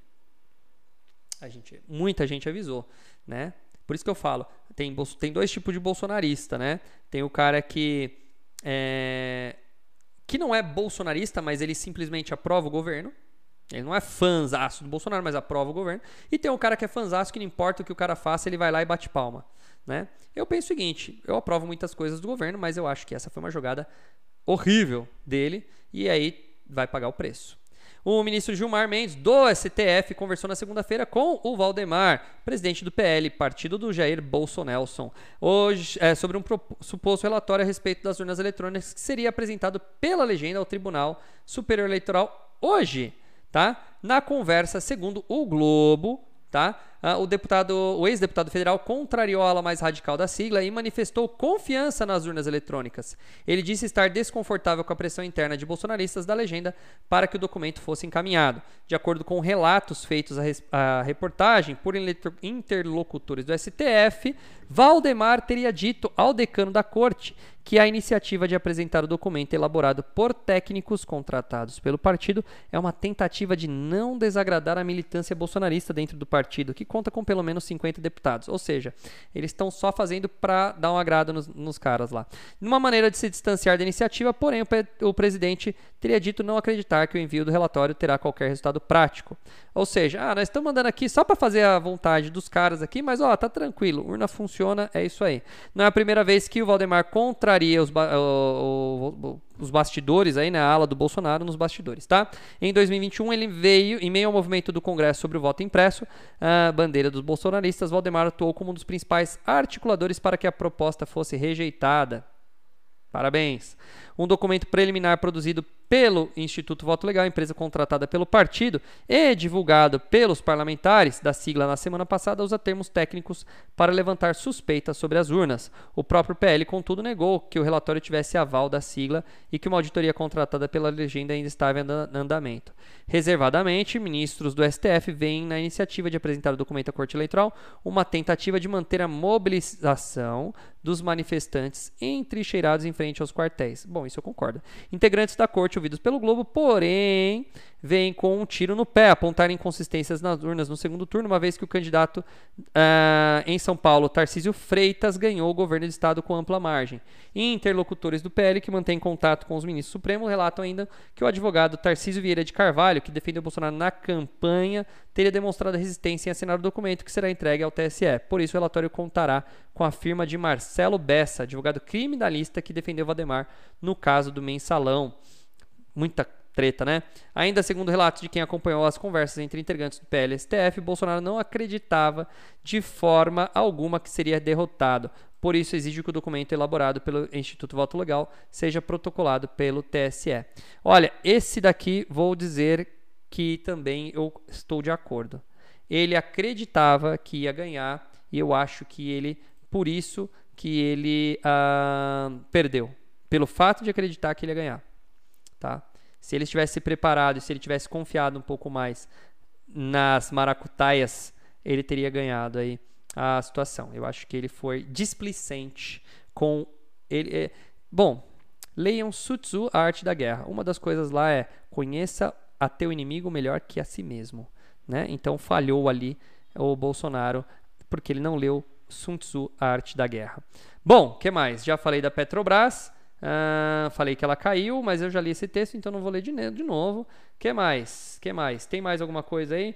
A gente, muita gente avisou, né? Por isso que eu falo, tem, tem dois tipos de bolsonarista, né? Tem o cara que é, que não é bolsonarista, mas ele simplesmente aprova o governo. Ele não é fãzaço do Bolsonaro, mas aprova o governo. E tem um cara que é fãzaço que não importa o que o cara faça, ele vai lá e bate palma. Né? Eu penso o seguinte: eu aprovo muitas coisas do governo, mas eu acho que essa foi uma jogada horrível dele e aí vai pagar o preço. O ministro Gilmar Mendes, do STF, conversou na segunda-feira com o Valdemar, presidente do PL, partido do Jair Bolsonaro, hoje, é, sobre um suposto relatório a respeito das urnas eletrônicas que seria apresentado pela legenda ao Tribunal Superior Eleitoral hoje. Tá? Na conversa, segundo o Globo, Tá? Ah, o deputado, o ex-deputado federal contrariou a ala mais radical da sigla e manifestou confiança nas urnas eletrônicas. Ele disse estar desconfortável com a pressão interna de bolsonaristas da legenda para que o documento fosse encaminhado. De acordo com relatos feitos à reportagem por interlocutores do STF, Valdemar teria dito ao decano da corte que a iniciativa de apresentar o documento elaborado por técnicos contratados pelo partido é uma tentativa de não desagradar a militância bolsonarista dentro do partido, que conta com pelo menos 50 deputados. Ou seja, eles estão só fazendo para dar um agrado nos, nos, caras lá. Numa maneira de se distanciar da iniciativa, porém, o, o presidente teria dito não acreditar que o envio do relatório terá qualquer resultado prático. Ou seja, ah, nós estamos mandando aqui só para fazer a vontade dos caras aqui, mas ó, tá tranquilo, urna funciona, é isso aí. Não é a primeira vez que o Valdemar contraria os, ba o, o, os bastidores aí, né, a ala do Bolsonaro nos bastidores, tá? Em 2021 ele veio, em meio ao movimento do Congresso sobre o voto impresso, a bandeira dos bolsonaristas, Valdemar atuou como um dos principais articuladores para que a proposta fosse rejeitada. Parabéns. Um documento preliminar produzido pelo Instituto Voto Legal, empresa contratada pelo partido, e divulgado pelos parlamentares da sigla na semana passada, usa termos técnicos para levantar suspeitas sobre as urnas. O próprio PL, contudo, negou que o relatório tivesse aval da sigla e que uma auditoria contratada pela legenda ainda estava em andamento. Reservadamente, ministros do STF veem na iniciativa de apresentar o documento à Corte Eleitoral uma tentativa de manter a mobilização dos manifestantes entrincheirados em frente aos quartéis. Bom, isso eu concordo. Integrantes da corte ouvidos pelo Globo, porém, vêm com um tiro no pé, apontar inconsistências nas urnas no segundo turno, uma vez que o candidato uh, em São Paulo, Tarcísio Freitas, ganhou o governo do estado com ampla margem. Interlocutores do PL que mantêm contato com os ministros supremos relatam ainda que o advogado Tarcísio Vieira de Carvalho, que defendeu Bolsonaro na campanha, teria demonstrado resistência em assinar o documento que será entregue ao TSE. Por isso, o relatório contará com a firma de Marcelo Bessa, advogado criminalista que defendeu Valdemar no caso do mensalão. Muita treta, né? Ainda segundo relatos de quem acompanhou as conversas entre integrantes do PL e STF, Bolsonaro não acreditava de forma alguma que seria derrotado. Por isso, exige que o documento elaborado pelo Instituto Voto Legal seja protocolado pelo TSE. Olha, esse daqui vou dizer que também eu estou de acordo. Ele acreditava que ia ganhar e eu acho que ele, por isso, que ele uh, perdeu. Pelo fato de acreditar que ele ia ganhar. Tá? Se ele tivesse se preparado, se ele tivesse confiado um pouco mais nas maracutaias, ele teria ganhado aí a situação. Eu acho que ele foi displicente com ele. É... Bom, leiam Sun Tzu, a arte da guerra. Uma das coisas lá é conheça a teu inimigo melhor que a si mesmo, né? Então falhou ali o Bolsonaro porque ele não leu Sun Tzu, a arte da guerra. Bom, que mais? Já falei da Petrobras. Uh, falei que ela caiu, mas eu já li esse texto, então não vou ler de, de novo. que mais? que mais? Tem mais alguma coisa aí?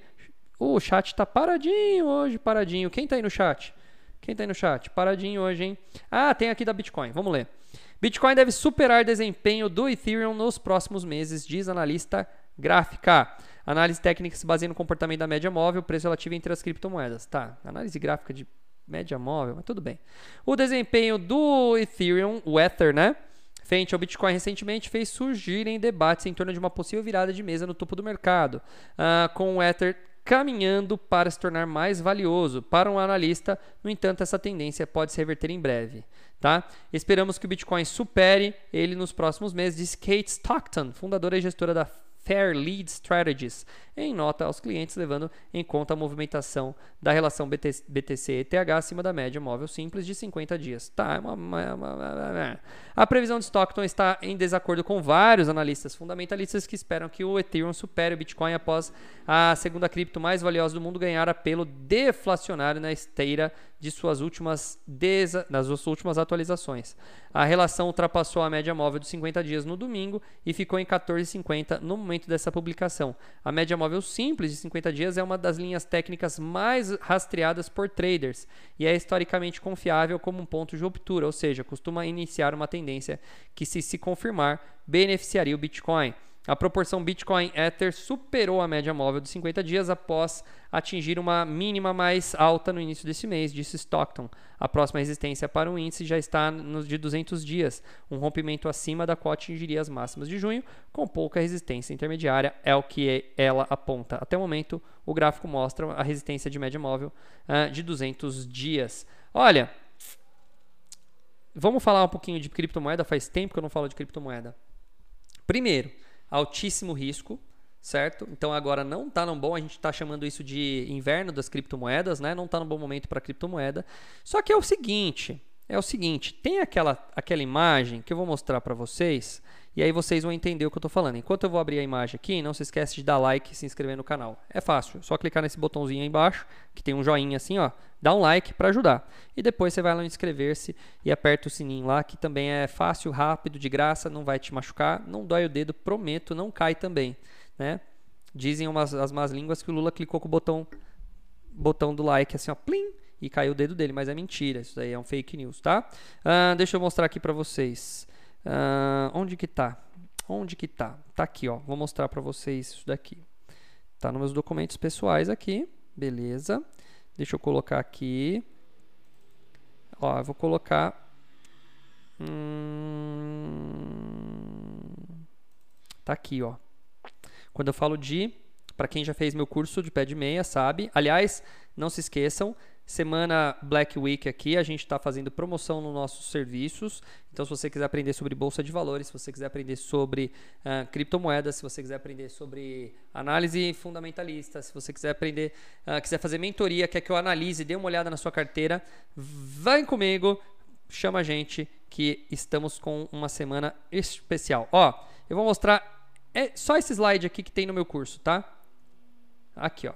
o chat está paradinho hoje, paradinho. Quem está aí no chat? Quem está aí no chat? Paradinho hoje, hein? Ah, tem aqui da Bitcoin. Vamos ler. Bitcoin deve superar desempenho do Ethereum nos próximos meses, diz analista gráfica. Análise técnica se baseia no comportamento da média móvel, preço relativo entre as criptomoedas. Tá, análise gráfica de média móvel, mas tudo bem. O desempenho do Ethereum, o Ether, né? Frente ao Bitcoin recentemente fez surgirem debates em torno de uma possível virada de mesa no topo do mercado, uh, com o Ether caminhando para se tornar mais valioso. Para um analista, no entanto, essa tendência pode se reverter em breve. Tá? Esperamos que o Bitcoin supere ele nos próximos meses, disse Kate Stockton, fundadora e gestora da Fair Lead Strategies, em nota aos clientes, levando em conta a movimentação da relação BTC-ETH acima da média móvel simples de 50 dias. Tá, é uma, uma, uma, a previsão de Stockton está em desacordo com vários analistas fundamentalistas que esperam que o Ethereum supere o Bitcoin após a segunda cripto mais valiosa do mundo ganhar apelo deflacionário na esteira de suas últimas nas suas últimas atualizações. A relação ultrapassou a média móvel de 50 dias no domingo e ficou em 14,50 no momento dessa publicação. A média móvel simples de 50 dias é uma das linhas técnicas mais rastreadas por traders e é historicamente confiável como um ponto de ruptura, ou seja, costuma iniciar uma tendência que, se se confirmar, beneficiaria o Bitcoin. A proporção Bitcoin Ether superou a média móvel de 50 dias após atingir uma mínima mais alta no início desse mês, disse Stockton. A próxima resistência para o índice já está nos de 200 dias, um rompimento acima da qual atingiria as máximas de junho, com pouca resistência intermediária, é o que ela aponta. Até o momento, o gráfico mostra a resistência de média móvel uh, de 200 dias. Olha, vamos falar um pouquinho de criptomoeda, faz tempo que eu não falo de criptomoeda. Primeiro, altíssimo risco, certo? Então agora não está no bom, a gente está chamando isso de inverno das criptomoedas, né? Não está no bom momento para criptomoeda. Só que é o seguinte, é o seguinte, tem aquela, aquela imagem que eu vou mostrar para vocês e aí vocês vão entender o que eu estou falando. Enquanto eu vou abrir a imagem aqui, não se esquece de dar like e se inscrever no canal. É fácil, só clicar nesse botãozinho aí embaixo, que tem um joinha assim, ó, dá um like para ajudar. E depois você vai lá inscrever-se e aperta o sininho lá, que também é fácil, rápido, de graça, não vai te machucar, não dói o dedo, prometo, não cai também, né? Dizem umas, as más línguas que o Lula clicou com o botão, botão do like assim, ó, plim, e caiu o dedo dele, mas é mentira, isso daí é um fake news, tá? Uh, deixa eu mostrar aqui para vocês. Uh, onde que tá? Onde que tá? Tá aqui, ó. Vou mostrar para vocês isso daqui. Tá nos meus documentos pessoais aqui. Beleza. Deixa eu colocar aqui. Ó, eu vou colocar... Hum, tá aqui, ó. Quando eu falo de... Para quem já fez meu curso de pé de meia, sabe. Aliás, não se esqueçam, Semana Black Week aqui, a gente está fazendo promoção nos nossos serviços. Então, se você quiser aprender sobre bolsa de valores, se você quiser aprender sobre uh, criptomoedas, se você quiser aprender sobre análise fundamentalista, se você quiser aprender, uh, quiser fazer mentoria, quer que eu analise, dê uma olhada na sua carteira, vem comigo, chama a gente que estamos com uma semana especial. Ó, eu vou mostrar é só esse slide aqui que tem no meu curso, tá? Aqui, ó.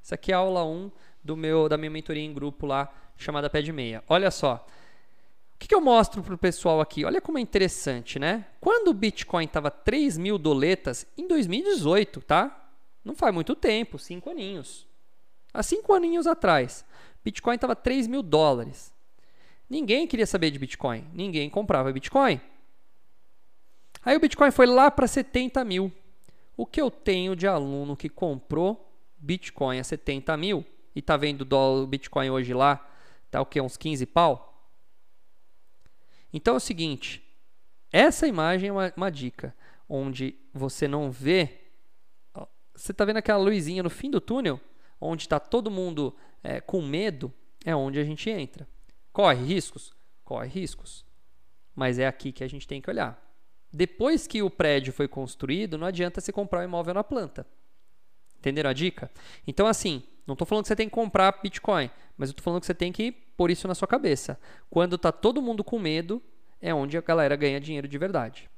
Isso aqui é a aula 1 do meu, da minha mentoria em grupo lá, chamada Pé de Meia. Olha só. O que, que eu mostro para o pessoal aqui? Olha como é interessante, né? Quando o Bitcoin estava 3 mil doletas, em 2018, tá? Não faz muito tempo, cinco aninhos. Há cinco aninhos atrás, Bitcoin estava 3 mil dólares. Ninguém queria saber de Bitcoin. Ninguém comprava Bitcoin. Aí o Bitcoin foi lá para 70 mil. O que eu tenho de aluno que comprou Bitcoin a 70 mil e tá vendo o dólar, o Bitcoin hoje lá, tá o que? Uns 15 pau? Então é o seguinte, essa imagem é uma, uma dica, onde você não vê, você tá vendo aquela luzinha no fim do túnel, onde está todo mundo é, com medo, é onde a gente entra. Corre riscos? Corre riscos. Mas é aqui que a gente tem que olhar. Depois que o prédio foi construído, não adianta você comprar o um imóvel na planta. Entenderam a dica? Então, assim, não estou falando que você tem que comprar Bitcoin, mas eu estou falando que você tem que pôr isso na sua cabeça. Quando está todo mundo com medo, é onde a galera ganha dinheiro de verdade.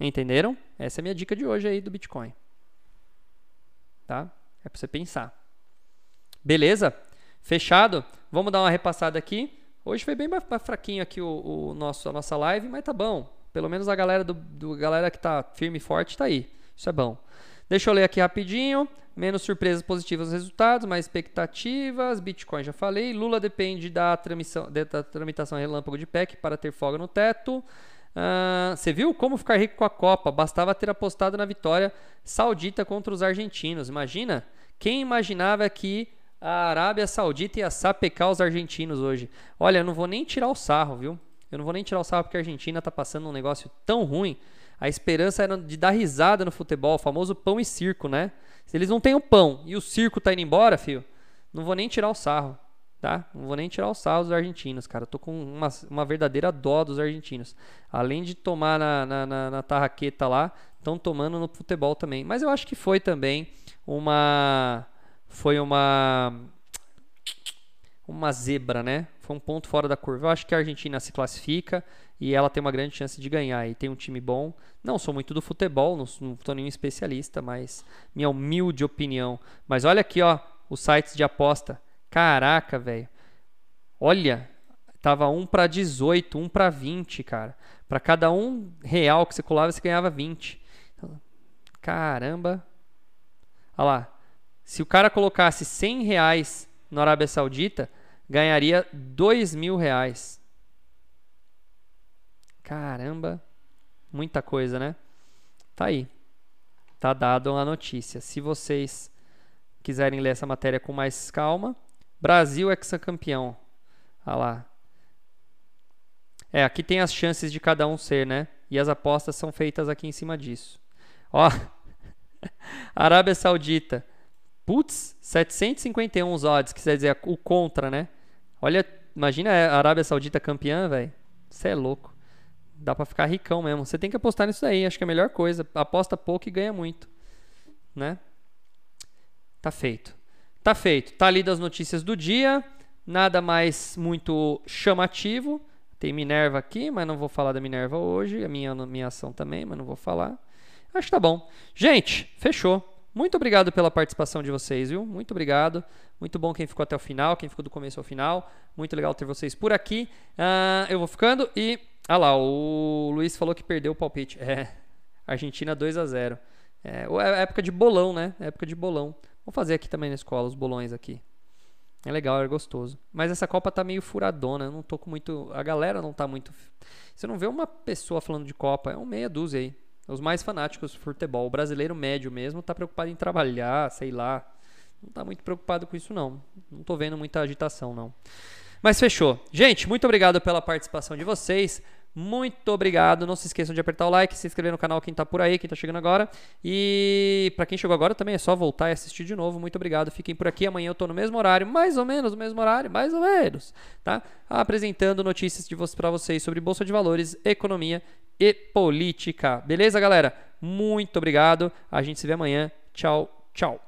Entenderam? Essa é a minha dica de hoje aí do Bitcoin. Tá? É para você pensar. Beleza? Fechado? Vamos dar uma repassada aqui. Hoje foi bem fraquinho aqui o, o nosso, a nossa live, mas tá bom. Pelo menos a galera do, do galera que tá firme e forte tá aí. Isso é bom. Deixa eu ler aqui rapidinho. Menos surpresas positivas nos resultados, mais expectativas. Bitcoin já falei. Lula depende da, tramitação, da tramitação relâmpago de PEC para ter folga no teto. Uh, você viu como ficar rico com a Copa? Bastava ter apostado na vitória saudita contra os argentinos. Imagina? Quem imaginava que a Arábia Saudita ia sapecar os argentinos hoje? Olha, eu não vou nem tirar o sarro, viu? Eu não vou nem tirar o sarro porque a Argentina está passando um negócio tão ruim A esperança era de dar risada no futebol, o famoso pão e circo, né? Se eles não têm o pão e o circo tá indo embora, filho, não vou nem tirar o sarro, tá? Não vou nem tirar o sarro dos argentinos, cara. Eu tô com uma, uma verdadeira dó dos argentinos. Além de tomar na, na, na, na tarraqueta lá, estão tomando no futebol também. Mas eu acho que foi também uma. Foi uma. Uma zebra, né? Foi um ponto fora da curva. Eu acho que a Argentina se classifica e ela tem uma grande chance de ganhar. E tem um time bom. Não sou muito do futebol, não, sou nenhum especialista, mas minha humilde opinião. Mas olha aqui, ó, os sites de aposta. Caraca, velho. Olha, tava 1 para 18, 1 para 20, cara. Para cada um real que você colava, você ganhava 20. Caramba. Olha lá. Se o cara colocasse 100 reais na Arábia Saudita, ganharia 2 mil reais. Caramba. Muita coisa, né? Tá aí. Tá dado a notícia. Se vocês quiserem ler essa matéria com mais calma, Brasil ex-campeão. Olha lá. É, aqui tem as chances de cada um ser, né? E as apostas são feitas aqui em cima disso. Ó, <laughs> Arábia Saudita. Putz, 751 os odds, que quer dizer o contra, né? Olha, imagina a Arábia Saudita campeã, velho. Você é louco. Dá pra ficar ricão mesmo. Você tem que apostar nisso aí, acho que é a melhor coisa. Aposta pouco e ganha muito, né? Tá feito. Tá feito. Tá ali das notícias do dia. Nada mais muito chamativo. Tem Minerva aqui, mas não vou falar da Minerva hoje. A minha, minha ação também, mas não vou falar. Acho que tá bom. Gente, fechou. Muito obrigado pela participação de vocês, viu? Muito obrigado. Muito bom quem ficou até o final, quem ficou do começo ao final. Muito legal ter vocês por aqui. Uh, eu vou ficando e. Ah lá, o Luiz falou que perdeu o palpite. É. Argentina 2 a 0 É, é época de bolão, né? É época de bolão. Vou fazer aqui também na escola, os bolões aqui. É legal, é gostoso. Mas essa Copa tá meio furadona, eu não tô com muito. A galera não tá muito. Você não vê uma pessoa falando de Copa, é um meia dúzia aí. Os mais fanáticos do futebol. O brasileiro médio mesmo tá preocupado em trabalhar, sei lá. Não tá muito preocupado com isso, não. Não tô vendo muita agitação, não. Mas fechou. Gente, muito obrigado pela participação de vocês. Muito obrigado. Não se esqueçam de apertar o like, se inscrever no canal quem está por aí, quem está chegando agora. E para quem chegou agora também é só voltar e assistir de novo. Muito obrigado. Fiquem por aqui. Amanhã eu estou no mesmo horário, mais ou menos no mesmo horário, mais ou menos, tá? Apresentando notícias de para vocês sobre bolsa de valores, economia e política. Beleza, galera? Muito obrigado. A gente se vê amanhã. Tchau, tchau.